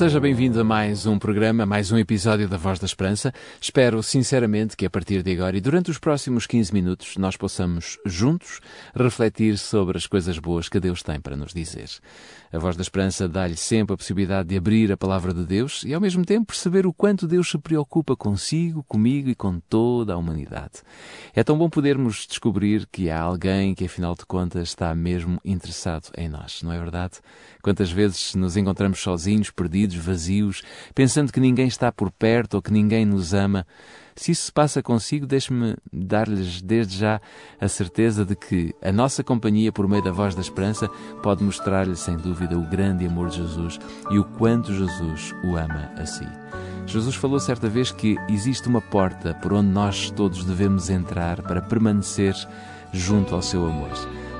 Seja bem-vindo a mais um programa, mais um episódio da Voz da Esperança. Espero sinceramente que a partir de agora e durante os próximos 15 minutos nós possamos juntos refletir sobre as coisas boas que Deus tem para nos dizer. A Voz da Esperança dá-lhe sempre a possibilidade de abrir a palavra de Deus e ao mesmo tempo perceber o quanto Deus se preocupa consigo, comigo e com toda a humanidade. É tão bom podermos descobrir que há alguém que afinal de contas está mesmo interessado em nós, não é verdade? Quantas vezes nos encontramos sozinhos, perdidos, vazios, pensando que ninguém está por perto ou que ninguém nos ama. Se isso se passa consigo, deixe-me dar-lhes desde já a certeza de que a nossa companhia, por meio da voz da esperança, pode mostrar-lhe sem dúvida o grande amor de Jesus e o quanto Jesus o ama a si. Jesus falou certa vez que existe uma porta por onde nós todos devemos entrar para permanecer junto ao seu amor.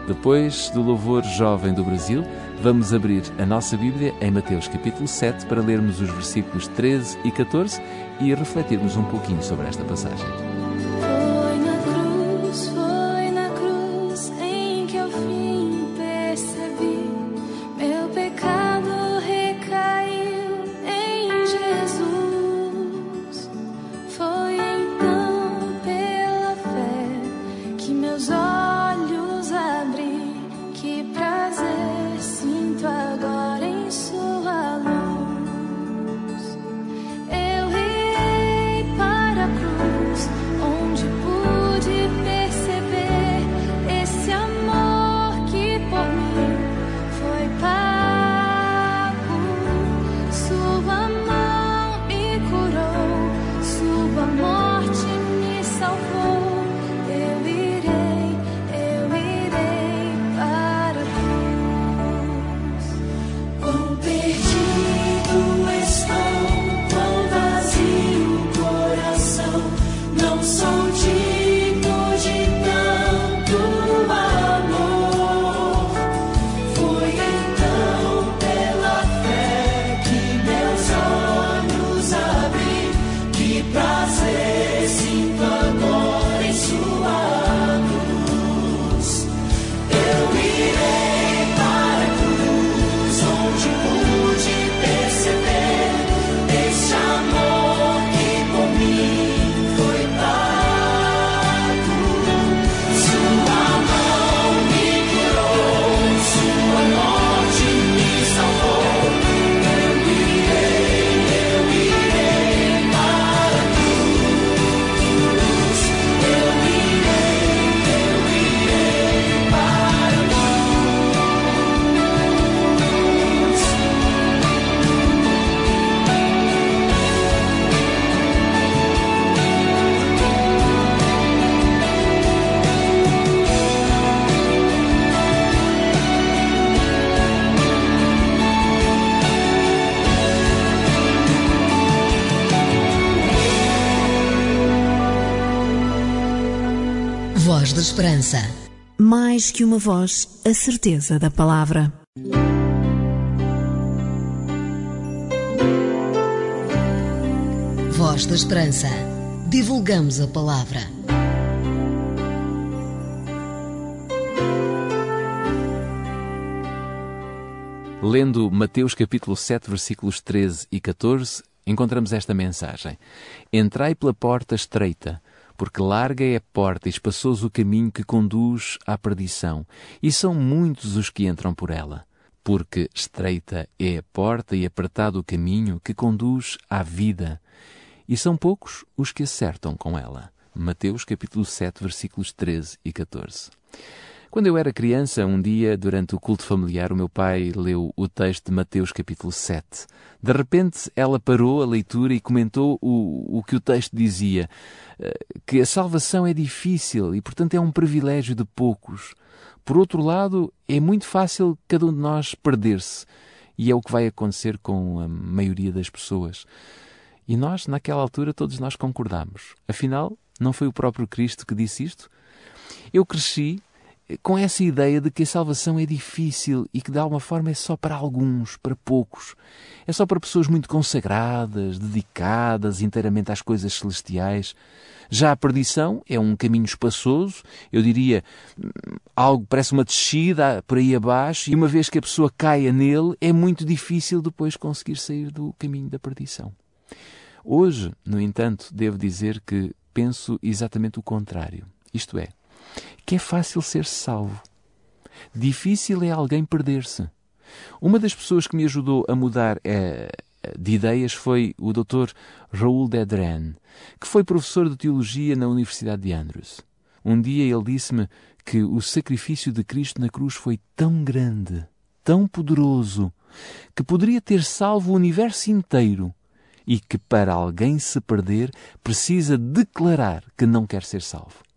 Depois do louvor jovem do Brasil, vamos abrir a nossa Bíblia em Mateus capítulo 7 para lermos os versículos 13 e 14 e refletirmos um pouquinho sobre esta passagem. Voz da Esperança. Mais que uma voz, a certeza da palavra. Voz da Esperança. Divulgamos a palavra. Lendo Mateus capítulo 7, versículos 13 e 14, encontramos esta mensagem: Entrai pela porta estreita porque larga é a porta e espaçoso o caminho que conduz à perdição, e são muitos os que entram por ela. Porque estreita é a porta e apertado o caminho que conduz à vida, e são poucos os que acertam com ela. Mateus capítulo 7, versículos 13 e 14. Quando eu era criança, um dia, durante o culto familiar, o meu pai leu o texto de Mateus capítulo 7. De repente, ela parou a leitura e comentou o, o que o texto dizia, eh, que a salvação é difícil e, portanto, é um privilégio de poucos. Por outro lado, é muito fácil cada um de nós perder-se. E é o que vai acontecer com a maioria das pessoas. E nós, naquela altura, todos nós concordamos. Afinal, não foi o próprio Cristo que disse isto? Eu cresci com essa ideia de que a salvação é difícil e que de alguma forma é só para alguns, para poucos. É só para pessoas muito consagradas, dedicadas inteiramente às coisas celestiais. Já a perdição é um caminho espaçoso, eu diria algo parece uma descida por aí abaixo, e uma vez que a pessoa caia nele, é muito difícil depois conseguir sair do caminho da perdição. Hoje, no entanto, devo dizer que penso exatamente o contrário. Isto é, que é fácil ser salvo. Difícil é alguém perder-se. Uma das pessoas que me ajudou a mudar é, de ideias foi o Dr. Raoul Dedren, que foi professor de teologia na Universidade de Andrews. Um dia ele disse-me que o sacrifício de Cristo na cruz foi tão grande, tão poderoso, que poderia ter salvo o universo inteiro e que para alguém se perder precisa declarar que não quer ser salvo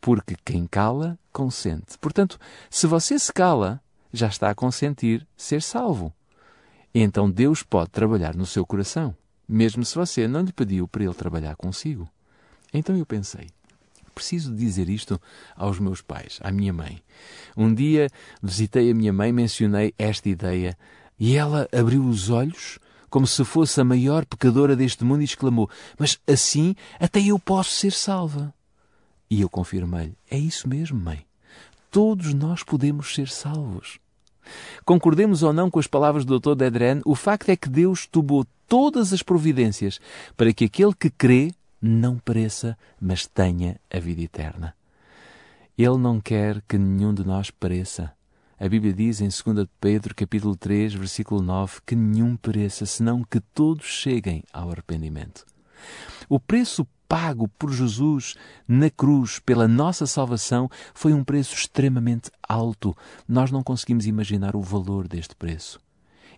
porque quem cala, consente. Portanto, se você se cala, já está a consentir ser salvo. Então Deus pode trabalhar no seu coração, mesmo se você não lhe pediu para ele trabalhar consigo. Então eu pensei, preciso dizer isto aos meus pais, à minha mãe. Um dia visitei a minha mãe, mencionei esta ideia e ela abriu os olhos como se fosse a maior pecadora deste mundo e exclamou: Mas assim até eu posso ser salva. E eu confirmei-lhe: É isso mesmo, mãe. Todos nós podemos ser salvos. Concordemos ou não com as palavras do Dr. Dedren, o facto é que Deus tomou todas as providências para que aquele que crê não pereça, mas tenha a vida eterna. Ele não quer que nenhum de nós pereça. A Bíblia diz em 2 Pedro, capítulo 3, versículo 9, que nenhum pereça, senão que todos cheguem ao arrependimento. O preço pago por Jesus na cruz pela nossa salvação foi um preço extremamente alto. Nós não conseguimos imaginar o valor deste preço.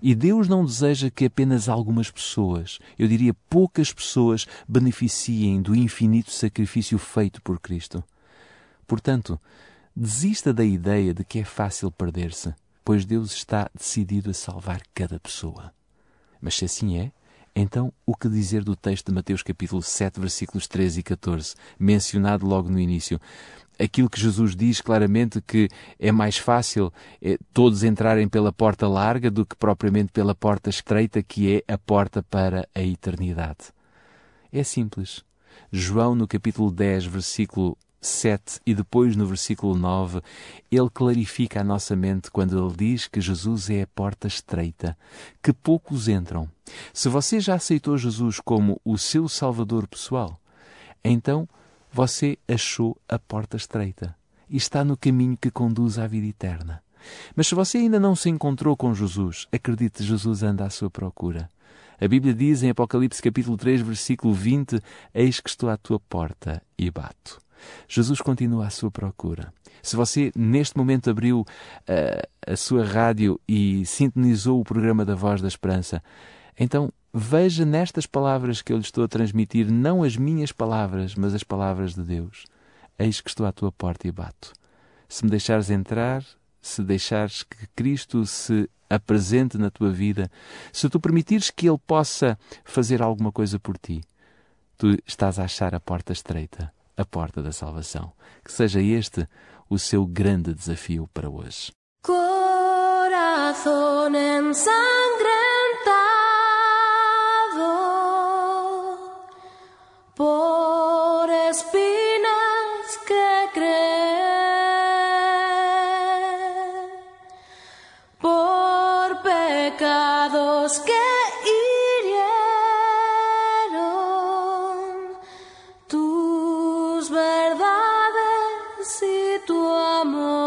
E Deus não deseja que apenas algumas pessoas, eu diria poucas pessoas, beneficiem do infinito sacrifício feito por Cristo. Portanto, desista da ideia de que é fácil perder-se, pois Deus está decidido a salvar cada pessoa. Mas se assim é, então, o que dizer do texto de Mateus capítulo 7, versículos 13 e 14, mencionado logo no início? Aquilo que Jesus diz claramente que é mais fácil é, todos entrarem pela porta larga do que propriamente pela porta estreita, que é a porta para a eternidade. É simples. João, no capítulo 10, versículo 7 e depois no versículo 9, ele clarifica a nossa mente quando ele diz que Jesus é a porta estreita, que poucos entram. Se você já aceitou Jesus como o seu Salvador pessoal, então você achou a porta estreita e está no caminho que conduz à vida eterna. Mas se você ainda não se encontrou com Jesus, acredite, Jesus anda à sua procura. A Bíblia diz em Apocalipse capítulo 3, versículo 20: Eis que estou à tua porta e bato. Jesus continua à sua procura. Se você neste momento abriu uh, a sua rádio e sintonizou o programa da Voz da Esperança, então veja nestas palavras que eu lhe estou a transmitir não as minhas palavras, mas as palavras de Deus. Eis que estou à tua porta e bato. Se me deixares entrar, se deixares que Cristo se apresente na tua vida, se tu permitires que Ele possa fazer alguma coisa por ti, tu estás a achar a porta estreita a porta da salvação. Que seja este o seu grande desafio para hoje. Coração ensangrentado por espinas tu amor.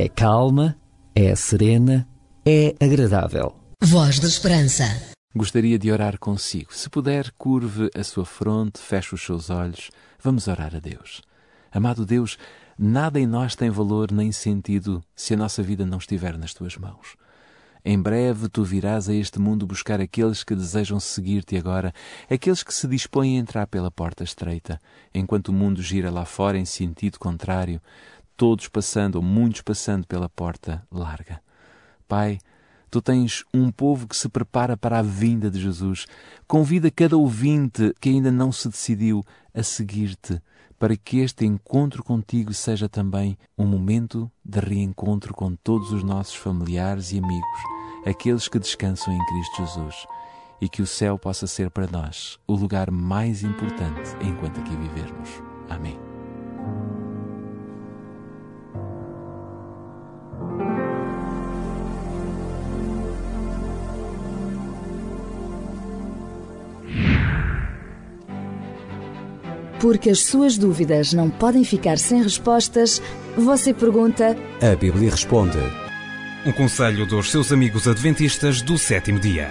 É calma, é serena, é agradável. Voz da Esperança. Gostaria de orar consigo. Se puder, curve a sua fronte, feche os seus olhos. Vamos orar a Deus. Amado Deus, nada em nós tem valor nem sentido se a nossa vida não estiver nas tuas mãos. Em breve tu virás a este mundo buscar aqueles que desejam seguir-te agora, aqueles que se dispõem a entrar pela porta estreita, enquanto o mundo gira lá fora em sentido contrário, todos passando ou muitos passando pela porta larga. Pai, Tu tens um povo que se prepara para a vinda de Jesus. Convida cada ouvinte que ainda não se decidiu a seguir-te, para que este encontro contigo seja também um momento de reencontro com todos os nossos familiares e amigos, aqueles que descansam em Cristo Jesus, e que o céu possa ser para nós o lugar mais importante enquanto aqui vivermos. Amém. Porque as suas dúvidas não podem ficar sem respostas, você pergunta. A Bíblia responde. Um conselho dos seus amigos adventistas do sétimo dia.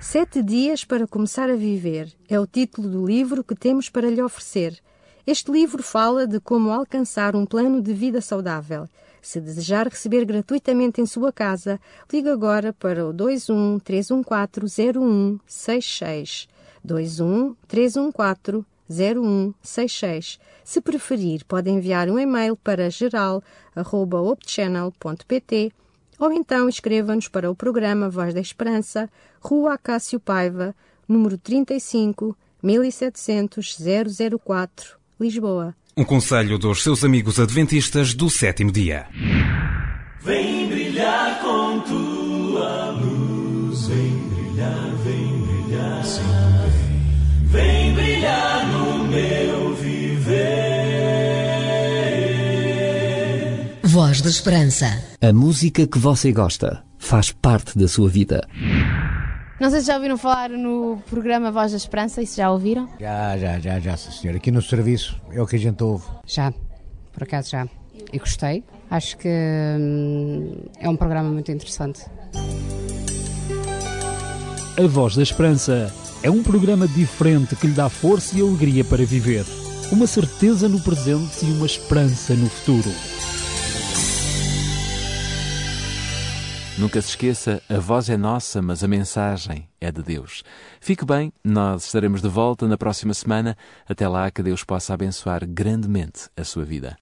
Sete Dias para Começar a Viver é o título do livro que temos para lhe oferecer. Este livro fala de como alcançar um plano de vida saudável. Se desejar receber gratuitamente em sua casa, ligue agora para o 21 314 0166. 21 314 0166. Se preferir, pode enviar um e-mail para geral.opchannel.pt ou então escreva-nos para o programa Voz da Esperança, Rua Acácio Paiva, número 35, 1700 004, Lisboa. Um conselho dos seus amigos adventistas do sétimo dia. Vem brilhar com tua luz, vem brilhar, vem brilhar, sim, da Esperança. A música que você gosta faz parte da sua vida. Não sei se já ouviram falar no programa Voz da Esperança, e se já ouviram? Já, já, já, já, sim, senhor. Aqui no serviço é o que a gente ouve. Já, por acaso já. E gostei. Acho que hum, é um programa muito interessante. A Voz da Esperança é um programa diferente que lhe dá força e alegria para viver. Uma certeza no presente e uma esperança no futuro. Nunca se esqueça, a voz é nossa, mas a mensagem é de Deus. Fique bem, nós estaremos de volta na próxima semana. Até lá, que Deus possa abençoar grandemente a sua vida.